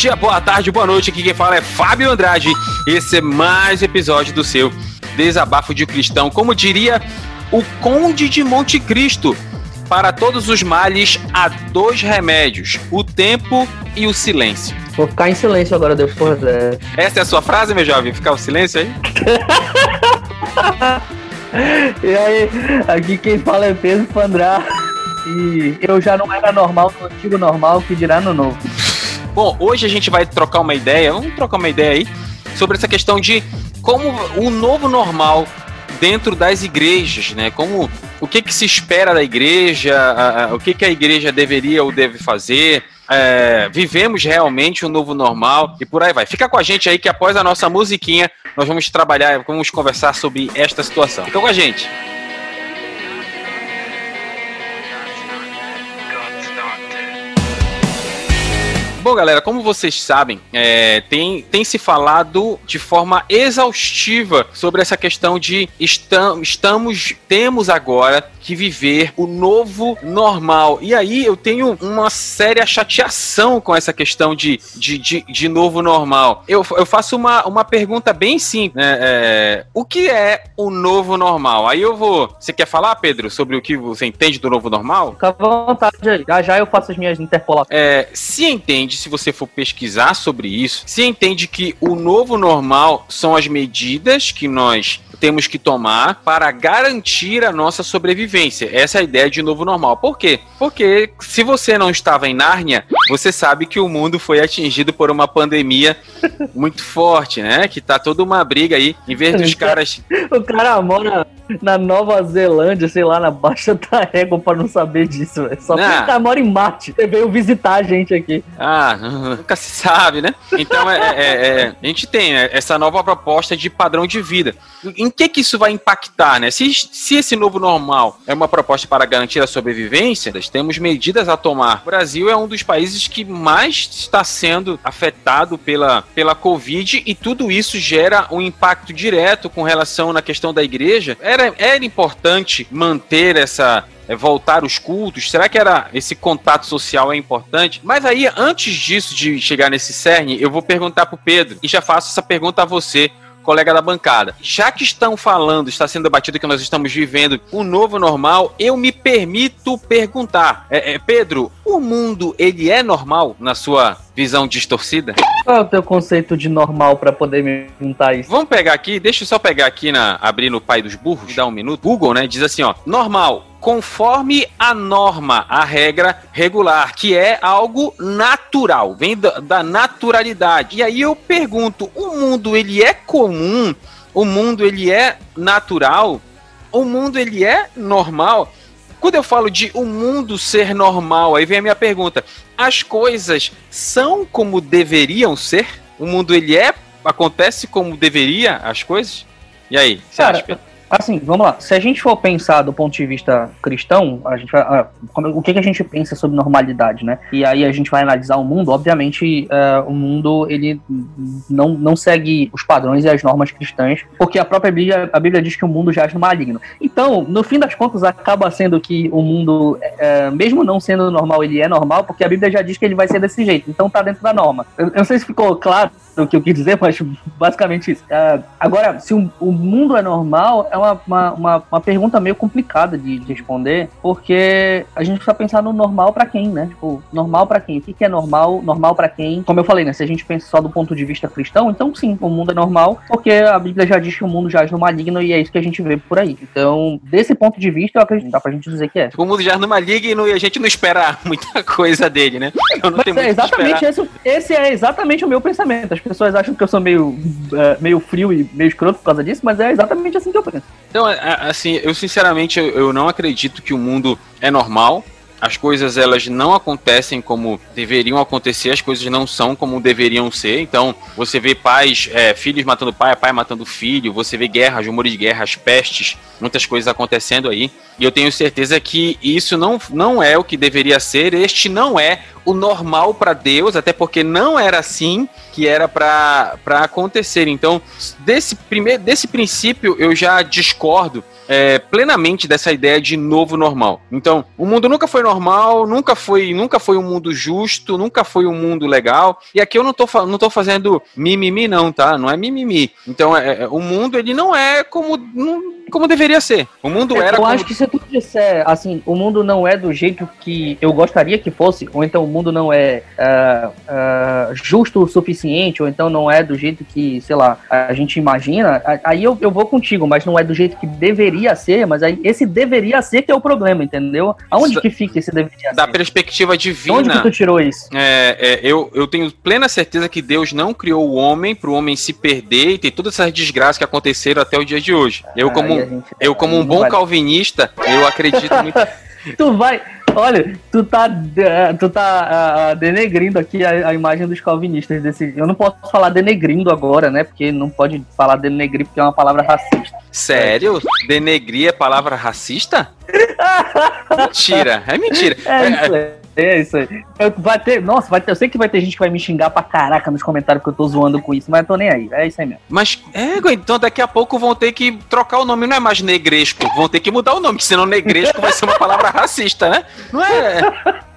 dia, boa tarde, boa noite. Aqui quem fala é Fábio Andrade. Esse é mais um episódio do seu Desabafo de Cristão. Como diria o Conde de Monte Cristo, para todos os males há dois remédios: o tempo e o silêncio. Vou ficar em silêncio agora depois dessa. Essa é a sua frase, meu jovem? Ficar o silêncio aí? e aí, aqui quem fala é Pedro Pandrá. E eu já não era normal no antigo normal, que dirá no novo. Bom, hoje a gente vai trocar uma ideia, vamos trocar uma ideia aí, sobre essa questão de como o novo normal dentro das igrejas, né? Como o que, que se espera da igreja, a, a, o que, que a igreja deveria ou deve fazer. É, vivemos realmente um novo normal e por aí vai. Fica com a gente aí que após a nossa musiquinha nós vamos trabalhar, vamos conversar sobre esta situação. Fica com a gente. Bom, galera, como vocês sabem, é, tem, tem se falado de forma exaustiva sobre essa questão de estam, estamos, temos agora que viver o novo normal. E aí eu tenho uma séria chateação com essa questão de, de, de, de novo normal. Eu, eu faço uma, uma pergunta bem simples. Né? É, o que é o novo normal? Aí eu vou. Você quer falar, Pedro, sobre o que você entende do novo normal? Fica à vontade aí. Já já eu faço as minhas interpolações. É, se entende entende, se você for pesquisar sobre isso, se entende que o novo normal são as medidas que nós temos que tomar para garantir a nossa sobrevivência. Essa é a ideia de novo normal. Por quê? Porque se você não estava em Nárnia, você sabe que o mundo foi atingido por uma pandemia muito forte, né? Que tá toda uma briga aí, em vez dos caras. O cara mora na Nova Zelândia, sei lá, na Baixa da Régua pra não saber disso, véio. Só porque o cara mora em Marte. Você veio visitar a gente aqui. Ah, nunca se sabe, né? Então é, é, é, a gente tem né, essa nova proposta de padrão de vida. Em que que isso vai impactar, né? Se, se esse novo normal é uma proposta para garantir a sobrevivência, nós temos medidas a tomar. O Brasil é um dos países que mais está sendo afetado pela, pela Covid e tudo isso gera um impacto direto com relação na questão da igreja. Era, era importante manter essa é, voltar os cultos? Será que era esse contato social é importante? Mas aí, antes disso, de chegar nesse cerne, eu vou perguntar para o Pedro e já faço essa pergunta a você colega da bancada. Já que estão falando, está sendo debatido que nós estamos vivendo um novo normal, eu me permito perguntar, é, é, Pedro, o mundo ele é normal na sua visão distorcida? Qual é o teu conceito de normal para poder me perguntar isso? Vamos pegar aqui, deixa eu só pegar aqui na abrir no Pai dos Burros, dá um minuto. Google, né, diz assim, ó, normal conforme a norma, a regra regular, que é algo natural, vem da, da naturalidade. E aí eu pergunto, o mundo ele é comum? O mundo ele é natural? O mundo ele é normal? Quando eu falo de o mundo ser normal, aí vem a minha pergunta: as coisas são como deveriam ser? O mundo ele é acontece como deveria as coisas? E aí, você Cara, acha? Assim, vamos lá. Se a gente for pensar do ponto de vista cristão, a gente vai, ah, o que, que a gente pensa sobre normalidade, né? E aí a gente vai analisar o mundo. Obviamente, uh, o mundo ele não, não segue os padrões e as normas cristãs, porque a própria Bíblia, a Bíblia diz que o mundo jaz no maligno. Então, no fim das contas, acaba sendo que o mundo, uh, mesmo não sendo normal, ele é normal, porque a Bíblia já diz que ele vai ser desse jeito. Então, tá dentro da norma. Eu, eu não sei se ficou claro o que eu quis dizer, mas basicamente isso. Uh, agora, se o, o, mundo é normal, é uma, uma, uma, uma pergunta meio complicada de, de, responder, porque a gente precisa pensar no normal para quem, né? Tipo, normal para quem? O que, que é normal? Normal para quem? Como eu falei, né? Se a gente pensa só do ponto de vista cristão, então sim, o mundo é normal, porque a Bíblia já diz que o mundo jaz no maligno e é isso que a gente vê por aí. Então, desse ponto de vista, eu acredito, dá pra gente dizer que é. O mundo jaz no maligno e a gente não espera muita coisa dele, né? Eu não Mas é exatamente esse, esse é exatamente o meu pensamento. As pessoas acham que eu sou meio, uh, meio frio e meio escroto por causa disso, mas é exatamente assim que eu penso. Então, é, é, assim, eu sinceramente eu não acredito que o mundo é normal as coisas elas não acontecem como deveriam acontecer, as coisas não são como deveriam ser. Então, você vê pais, é, filhos matando pai, pai matando filho, você vê guerras, rumores de guerras, pestes, muitas coisas acontecendo aí. E eu tenho certeza que isso não, não é o que deveria ser, este não é o normal para Deus, até porque não era assim que era para acontecer. Então, desse primeiro desse princípio eu já discordo é, plenamente dessa ideia de novo normal. Então, o mundo nunca foi normal, nunca foi, nunca foi um mundo justo, nunca foi um mundo legal. E aqui eu não tô, não tô fazendo mimimi, não, tá? Não é mimimi. Então, é, é, o mundo ele não é como. Não, como deveria ser. O mundo é, era. Eu como... acho que se tu disser assim, o mundo não é do jeito que eu gostaria que fosse, ou então mundo não é uh, uh, justo o suficiente, ou então não é do jeito que, sei lá, a gente imagina, aí eu, eu vou contigo, mas não é do jeito que deveria ser, mas aí esse deveria ser que é o problema, entendeu? Aonde isso, que fica esse deveria da ser? Da perspectiva divina. Onde que tu tirou isso? É, é, eu, eu tenho plena certeza que Deus não criou o homem para o homem se perder e ter todas essas desgraças que aconteceram até o dia de hoje. Eu, como eu, como um bom calvinista, eu acredito muito. tu vai. Olha, tu tá, tu tá uh, denegrindo aqui a, a, imagem dos calvinistas desse. Eu não posso falar denegrindo agora, né? Porque não pode falar denegrir porque é uma palavra racista. Sério? Denegrir é palavra racista? mentira, é mentira. É, aí. É isso aí. Vai ter, nossa, vai ter, eu sei que vai ter gente que vai me xingar pra caraca nos comentários que eu tô zoando com isso, mas eu tô nem aí. É isso aí mesmo. Mas, é, então daqui a pouco vão ter que trocar o nome, não é mais negresco, vão ter que mudar o nome, porque senão negresco vai ser uma palavra racista, né? Não é.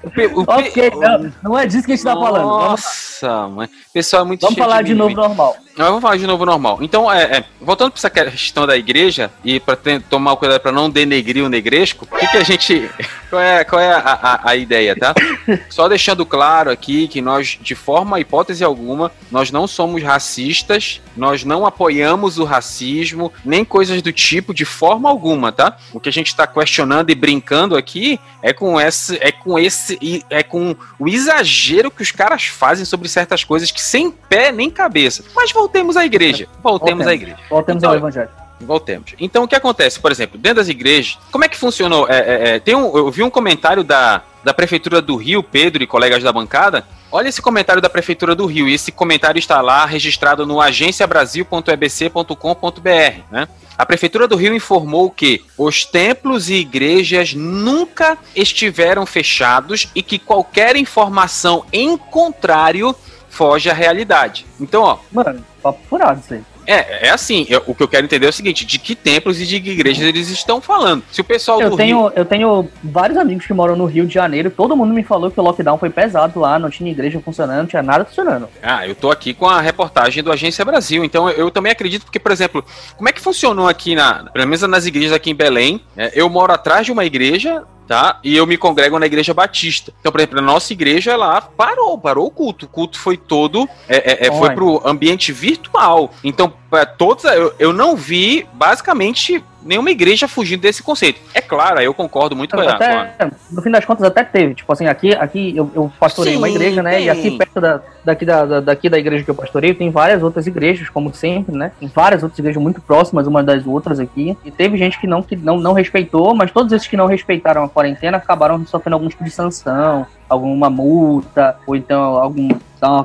O, o, ok, não, não, é disso que a gente tá falando. Nossa, mãe. Pessoal é muito Vamos falar de, de novo normal. Vamos falar de novo normal. Então, é, é voltando para essa questão da igreja e para tomar cuidado para não denegrir o negresco, o que, que, a gente. Qual é, qual é a, a, a, ideia, tá? Só deixando claro aqui que nós, de forma, hipótese alguma, nós não somos racistas, nós não apoiamos o racismo, nem coisas do tipo, de forma alguma, tá? O que a gente está questionando e brincando aqui é com esse, é com esse, é com o exagero que os caras fazem sobre certas coisas que sem pé nem cabeça. Mas voltemos à igreja. Voltemos, voltemos. à igreja. Voltemos então, ao evangelho. Voltemos. Então, o que acontece? Por exemplo, dentro das igrejas, como é que funcionou? É, é, é, tem um, eu vi um comentário da, da Prefeitura do Rio, Pedro e colegas da bancada. Olha esse comentário da Prefeitura do Rio. E esse comentário está lá registrado no agenciabrasil.ebc.com.br, né? A Prefeitura do Rio informou que os templos e igrejas nunca estiveram fechados e que qualquer informação em contrário foge à realidade. Então, ó. Mano, papo furado isso aí. É, é assim, eu, o que eu quero entender é o seguinte, de que templos e de que igrejas eles estão falando. Se o pessoal eu do tenho, Rio... Eu tenho vários amigos que moram no Rio de Janeiro, todo mundo me falou que o lockdown foi pesado lá, não tinha igreja funcionando, não tinha nada funcionando. Ah, eu tô aqui com a reportagem do Agência Brasil, então eu, eu também acredito, porque, por exemplo, como é que funcionou aqui, na, pelo menos nas igrejas aqui em Belém, é, eu moro atrás de uma igreja, tá? E eu me congrego na igreja batista. Então, por exemplo, a nossa igreja lá parou, parou o culto. O culto foi todo, é, é, é foi pro ambiente virtual. Então, para todos, eu, eu não vi basicamente nenhuma igreja fugindo desse conceito. É claro, eu concordo muito com, até, a, No fim das contas, até teve. Tipo assim, aqui, aqui eu, eu pastorei sim, uma igreja, né? Sim. E aqui perto da, daqui, da, daqui da igreja que eu pastorei, tem várias outras igrejas, como sempre, né? Tem várias outras igrejas muito próximas umas das outras aqui. E teve gente que não, que não, não respeitou, mas todos esses que não respeitaram a quarentena acabaram sofrendo algum tipo de sanção, alguma multa, ou então algum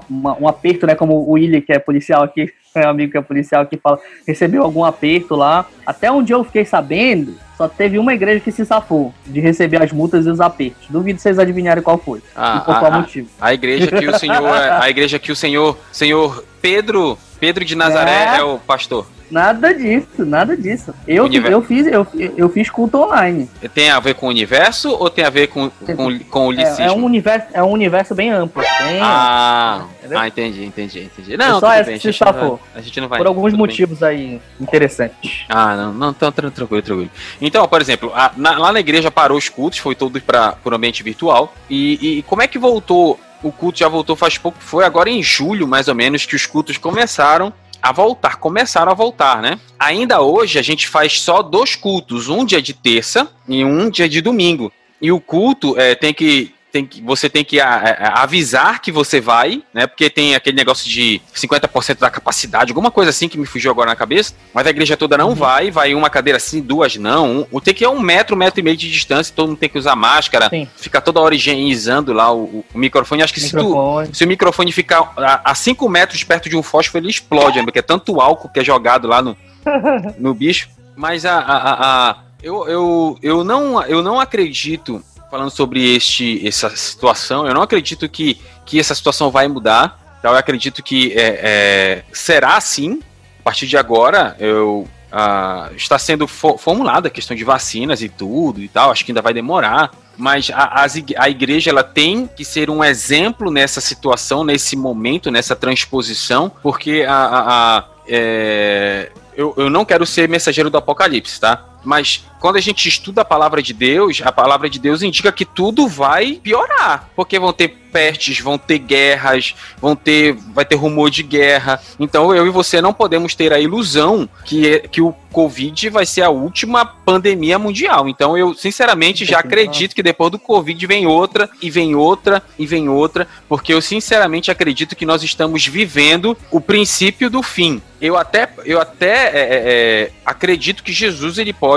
uma, um aperto, né? Como o William, que é policial aqui, é um amigo que é policial que fala, recebeu algum aperto lá. Até onde eu fiquei sabendo, só teve uma igreja que se safou de receber as multas e os apertos. Duvido vocês adivinharem qual foi. Ah, e por qual motivo. A igreja que o senhor, a igreja que o senhor, senhor Pedro, Pedro de Nazaré é, é o pastor. Nada disso, nada disso. Eu, eu, fiz, eu, eu fiz culto online. Tem a ver com o universo ou tem a ver com, com, com o licismo? É, é, um universo, é um universo bem amplo. Tem, ah, ah, entendi, entendi, entendi. Não, só essa bem, que se safou. A gente não vai. Por alguns motivos bem. aí interessantes. Ah, não, não, então, tranquilo, tranquilo. Então, por exemplo, a, na, lá na igreja parou os cultos, foi todo para o ambiente virtual. E, e como é que voltou o culto já voltou faz pouco, foi agora em julho, mais ou menos, que os cultos começaram a voltar, começaram a voltar, né? Ainda hoje a gente faz só dois cultos, um dia de terça e um dia de domingo. E o culto é, tem que tem que, você tem que a, a, avisar que você vai, né? Porque tem aquele negócio de 50% da capacidade, alguma coisa assim que me fugiu agora na cabeça. Mas a igreja toda não uhum. vai, vai uma cadeira assim, duas não. Um, tem que ir um metro, um metro e meio de distância, todo mundo tem que usar máscara, Sim. fica toda hora higienizando lá o, o microfone. Acho que se, tu, se, o microfone ficar a 5 metros perto de um fósforo, ele explode, né? porque é tanto álcool que é jogado lá no, no bicho. Mas a, a, a, a eu, eu, eu, não, eu não acredito falando sobre este, essa situação, eu não acredito que, que essa situação vai mudar. Então, eu acredito que é, é, será assim. A partir de agora, eu Uh, está sendo fo formulada a questão de vacinas e tudo e tal, acho que ainda vai demorar, mas a, a igreja ela tem que ser um exemplo nessa situação, nesse momento, nessa transposição, porque a, a, a é, eu, eu não quero ser mensageiro do apocalipse, tá? Mas quando a gente estuda a palavra de Deus, a palavra de Deus indica que tudo vai piorar, porque vão ter pestes, vão ter guerras, vão ter, vai ter rumor de guerra. Então eu e você não podemos ter a ilusão que, que o Covid vai ser a última pandemia mundial. Então eu sinceramente já acredito que depois do Covid vem outra e vem outra e vem outra, porque eu sinceramente acredito que nós estamos vivendo o princípio do fim. Eu até, eu até é, é, é acredito que Jesus ele pode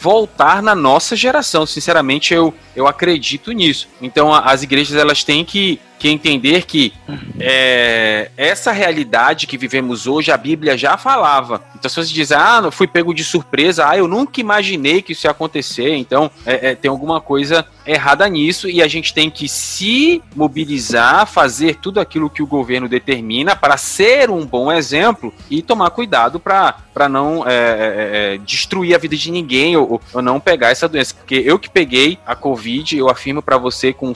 voltar na nossa geração. Sinceramente, eu, eu acredito nisso. Então, a, as igrejas elas têm que, que entender que é, essa realidade que vivemos hoje, a Bíblia já falava. Então, se você diz, ah, não fui pego de surpresa, ah, eu nunca imaginei que isso ia acontecer. Então, é, é, tem alguma coisa errada nisso e a gente tem que se mobilizar, fazer tudo aquilo que o governo determina para ser um bom exemplo e tomar cuidado para não é, é, é, destruir a vida de ninguém ou, ou, não pegar essa doença. Porque eu que peguei a Covid, eu afirmo para você com,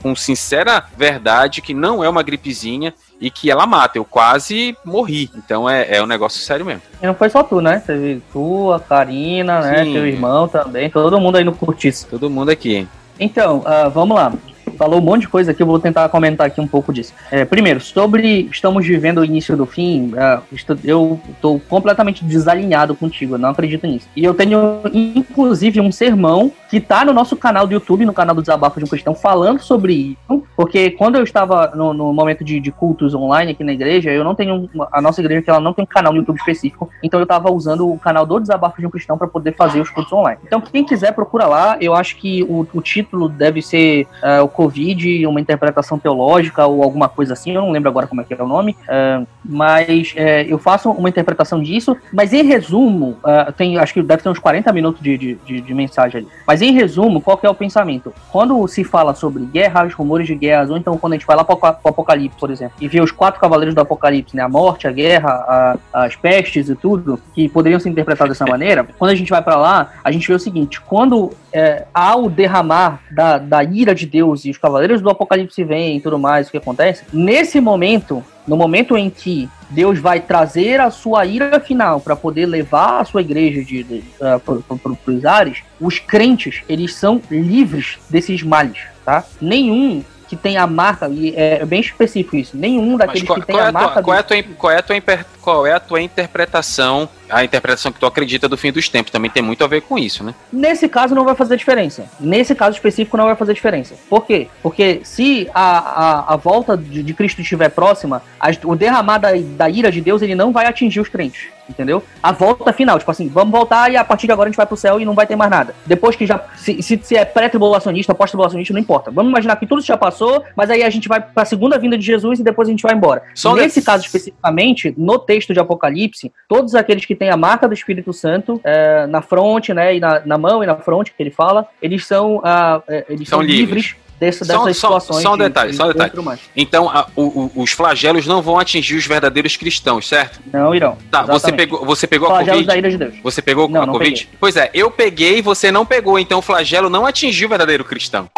com sincera verdade que não é uma gripezinha e que ela mata. Eu quase morri. Então é, é um negócio sério mesmo. E não foi só tu, né? Teve tu, a Karina, né? Sim. Teu irmão também. Todo mundo aí no curtiço. Todo mundo aqui. Então, uh, vamos lá falou um monte de coisa aqui, eu vou tentar comentar aqui um pouco disso. É, primeiro, sobre estamos vivendo o início do fim, uh, eu estou completamente desalinhado contigo, eu não acredito nisso. E eu tenho, inclusive, um sermão que está no nosso canal do YouTube, no canal do Desabafo de um Cristão, falando sobre isso, porque quando eu estava no, no momento de, de, cultos online aqui na igreja, eu não tenho, a nossa igreja ela não tem um canal no YouTube específico, então eu estava usando o canal do Desabafo de um Cristão para poder fazer os cultos online. Então, quem quiser, procura lá, eu acho que o, o título deve ser uh, o Covid, uma interpretação teológica ou alguma coisa assim, eu não lembro agora como é que é o nome, uh, mas uh, eu faço uma interpretação disso, mas em resumo, uh, tem, acho que deve ter uns 40 minutos de, de, de, de, mensagem ali. Mas em resumo, qual é o pensamento? Quando se fala sobre guerras, rumores de guerras, ou então quando a gente vai lá para o Apocalipse, por exemplo, e vê os quatro cavaleiros do Apocalipse, né, a morte, a guerra, a, as pestes e tudo, que poderiam ser interpretados dessa maneira, quando a gente vai para lá, a gente vê o seguinte, quando é, há o derramar da, da ira de Deus e os cavaleiros do Apocalipse vêm e tudo mais, o que acontece, nesse momento, no momento em que Deus vai trazer a sua ira final para poder levar a sua igreja de, de, uh, para os ares, os crentes, eles são livres desses males, tá? Nenhum que tem a marca, e é bem específico isso, nenhum daqueles qual, que tem a marca... Qual é a, tua, qual, é a tua, qual é a tua interpretação a interpretação que tu acredita do fim dos tempos também tem muito a ver com isso, né? Nesse caso não vai fazer diferença. Nesse caso específico não vai fazer diferença. Por quê? Porque se a, a, a volta de, de, Cristo estiver próxima, a, o derramar da, da ira de Deus ele não vai atingir os crentes entendeu? A volta final, tipo assim, vamos voltar e a partir de agora a gente vai pro céu e não vai ter mais nada. Depois que já, se, se, se é pré-tribulacionista, pós-tribulacionista, não importa. Vamos imaginar que tudo já passou, mas aí a gente vai pra segunda vinda de Jesus e depois a gente vai embora. Só Nesse caso especificamente, no texto de Apocalipse, todos aqueles que têm a marca do Espírito Santo é, na fronte, né, e na, na, mão e na fronte, que ele fala, eles são, uh, eles são, são livres, livres dessa, só, dessas só, situações. Só um detalhe, de, só um detalhe. Então, a, o, o, os flagelos não vão atingir os verdadeiros cristãos, certo? Não irão. Tá, você pegou, você pegou a Covid? Da ira de Deus. Você pegou não, a não Covid? Peguei. Pois é, eu peguei e você não pegou, então o flagelo não atingiu o verdadeiro cristão.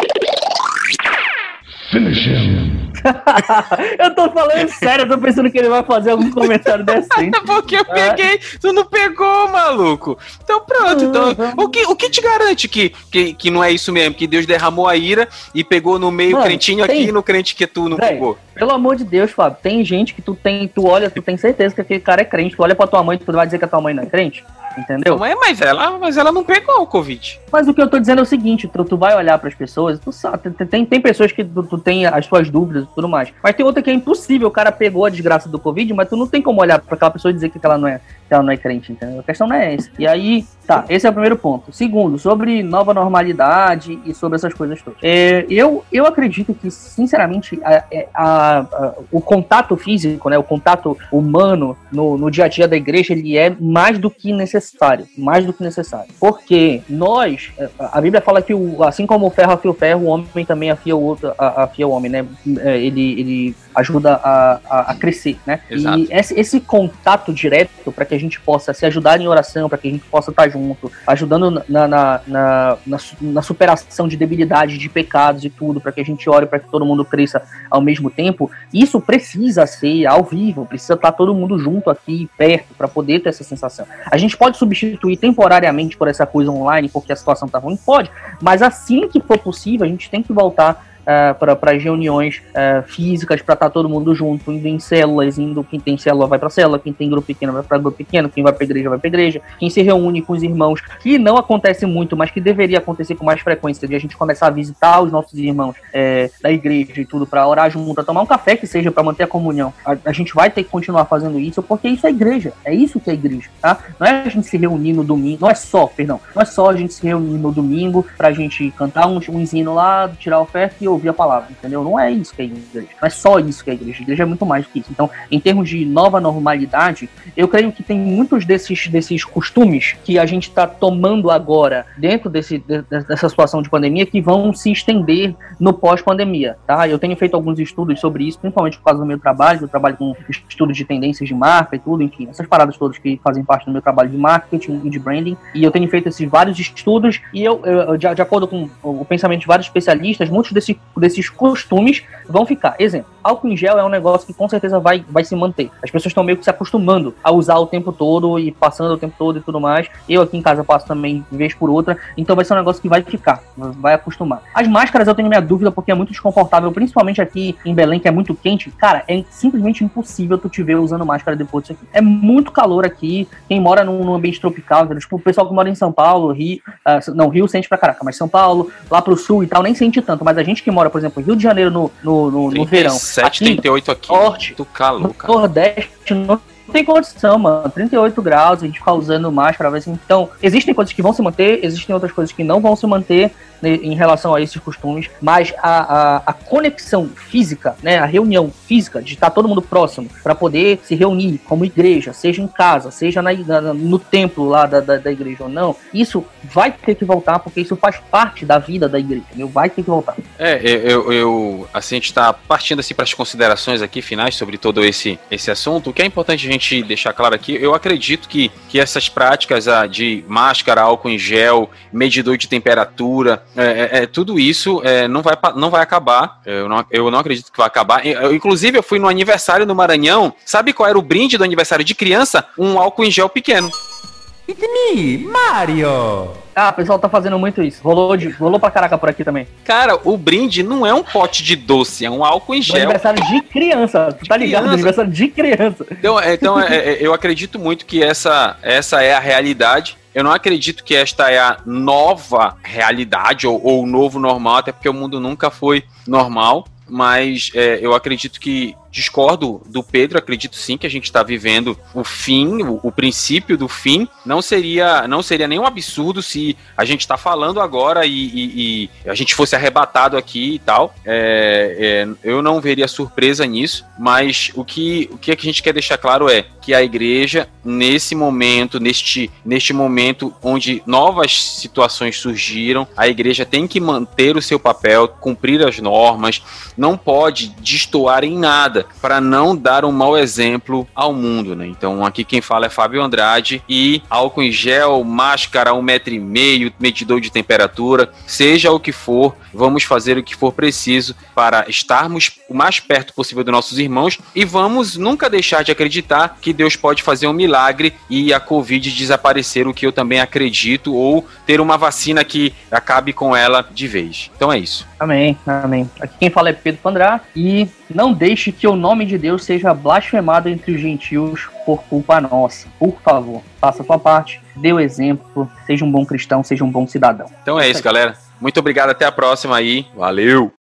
Finish him. eu tô falando sério, eu tô pensando que ele vai fazer algum comentário decente. Porque eu peguei, tu não pegou, maluco. Então pronto, então, o, que, o que te garante que, que, que não é isso mesmo? Que Deus derramou a ira e pegou no meio Mano, crentinho tem... aqui e no crente que tu não pegou? Pelo amor de Deus, Fábio, tem gente que tu tem, tu olha, tu tem certeza que aquele cara é crente, tu olha pra tua mãe, tu vai dizer que a tua mãe não é crente? Entendeu? Não é, mas ela, mas ela não pegou o Covid. Mas o que eu tô dizendo é o seguinte, tu, tu vai olhar para as pessoas, tu sabe, tem, tem pessoas que tu, tu tem as suas dúvidas e tudo mais. Mas tem outra que é impossível, o cara pegou a desgraça do Covid, mas tu não tem como olhar para aquela pessoa e dizer que ela não é, que ela não é crente, entendeu? A questão não é essa. E aí, tá, esse é o primeiro ponto. Segundo, sobre nova normalidade e sobre essas coisas todas. É, eu, eu acredito que, sinceramente, a, é, a, a, a, o contato físico, né, o contato humano no, no dia a dia da igreja, ele é mais do que necessário, mais do que necessário. Porque nós, a Bíblia fala que o, assim como o ferro afia o ferro, o homem também afia o outro, afia o homem, né? É, ele, ele ajuda a, a, a crescer, né? Exato. E esse, esse contato direto para que a gente possa se ajudar em oração, para que a gente possa estar junto, ajudando na, na, na, na, na superação de debilidade, de pecados e tudo, para que a gente ore para que todo mundo cresça ao mesmo tempo, isso precisa ser ao vivo, precisa estar todo mundo junto aqui, perto, para poder ter essa sensação. A gente pode substituir temporariamente por essa coisa online, porque a situação tá ruim? Pode, mas assim que for possível, a gente tem que voltar uh, para as reuniões uh, físicas, para estar tá todo mundo junto, indo em células, indo quem tem célula vai para célula, quem tem grupo pequeno vai para grupo pequeno, quem vai para igreja vai para igreja, quem se reúne com os irmãos, que não acontece muito, mas que deveria acontecer com mais frequência, de a gente começar a visitar os nossos irmãos é, da igreja e tudo, para orar junto, para tomar um café que seja para manter a comunhão. A, a, gente vai ter que continuar fazendo isso, porque isso é igreja, é isso que é igreja, tá? Não é a gente se reunir no domingo, não é só, perdão, não é só a gente se reunir no domingo para a gente cantar um, um hino lá, tirar oferta e ouvir a palavra, entendeu? Não é isso que é igreja. Não é só isso que é igreja. A igreja é muito mais do que isso. Então, em termos de nova normalidade, eu creio que tem muitos desses, desses costumes que a gente está tomando agora dentro desse, dessa situação de pandemia que vão se estender no pós-pandemia, tá? Eu tenho feito alguns estudos sobre isso, principalmente por causa do meu trabalho. Eu trabalho com estudo de tendências de marca e tudo, enfim, essas paradas todas que fazem parte do meu trabalho de marketing e de branding. E eu tenho feito esses vários estudos e eu, eu de, de acordo com o pensamento de vários especialistas, muitos desse, desses esses costumes vão ficar. Exemplo, álcool em gel é um negócio que com certeza vai, vai se manter. As pessoas estão meio que se acostumando a usar o tempo todo e passando o tempo todo e tudo mais. Eu aqui em casa passo também vez por outra, então vai ser um negócio que vai ficar, vai acostumar. As máscaras eu tenho minha dúvida porque é muito desconfortável, principalmente aqui em Belém, que é muito quente. Cara, é simplesmente impossível tu te ver usando máscara depois disso aqui. É muito calor aqui. Quem mora num, num ambiente tropical, tipo o pessoal que mora em São Paulo, Rio, uh, não, Rio sente pra caraca, mas São Paulo, lá pro sul e tal, nem sente tanto. Mas a gente que mora, por exemplo, Rio de Janeiro no, no, no, no verão. 37, 38 aqui. Norte, do calor, cara. Nordeste, não tem condição, mano. 38 graus, a gente ficar usando máscara. Então, existem coisas que vão se manter, existem outras coisas que não vão se manter em relação a esses costumes, mas a, a, a, conexão física, né, a reunião física, de estar todo mundo próximo, para poder se reunir como igreja, seja em casa, seja na, na, no templo lá da, da, da, igreja ou não, isso vai ter que voltar, porque isso faz parte da vida da igreja, entendeu? vai ter que voltar. É, eu, eu assim, a gente está partindo assim para as considerações aqui finais sobre todo esse, esse assunto. O que é importante a gente deixar claro aqui, eu acredito que, que essas práticas ah, de máscara, álcool em gel, medidor de temperatura, é, é, é, tudo isso é, não, vai, não vai acabar. Eu não, eu não acredito que vai acabar. Eu, inclusive, eu fui no aniversário no Maranhão. Sabe qual era o brinde do aniversário de criança? Um álcool em gel pequeno. It's me, Mario! Ah, o pessoal tá fazendo muito isso. Rolou, de, rolou pra caraca por aqui também. Cara, o brinde não é um pote de doce, é um álcool em gel. Do aniversário de criança, tu tá ligado? Criança. aniversário de criança. Então, é, então é, é, eu acredito muito que essa, essa é a realidade. Eu não acredito que esta é a nova realidade ou, ou o novo normal, até porque o mundo nunca foi normal. Mas é, eu acredito que discordo do Pedro, acredito sim que a gente está vivendo o fim, o, o, princípio do fim. Não seria, não seria nenhum absurdo se a gente está falando agora e, e, e, a gente fosse arrebatado aqui e tal. É, é, eu não veria surpresa nisso, mas o que, o que a gente quer deixar claro é que a igreja, nesse momento, neste, neste momento onde novas situações surgiram, a igreja tem que manter o seu papel, cumprir as normas, não pode destoar em nada para não dar um mau exemplo ao mundo, né? Então aqui quem fala é Fábio Andrade e álcool em gel, máscara um metro e meio, medidor de temperatura, seja o que for, vamos fazer o que for preciso para estarmos o mais perto possível dos nossos irmãos e vamos nunca deixar de acreditar que Deus pode fazer um milagre e a Covid desaparecer, o que eu também acredito, ou ter uma vacina que acabe com ela de vez. Então é isso. Amém, amém. Aqui quem fala é Pedro Pandrá e não deixe que o nome de Deus seja blasfemado entre os gentios por culpa nossa. Por favor, faça a sua parte, dê o exemplo, seja um bom cristão, seja um bom cidadão. Então é isso, galera. Muito obrigado, até a próxima aí. Valeu!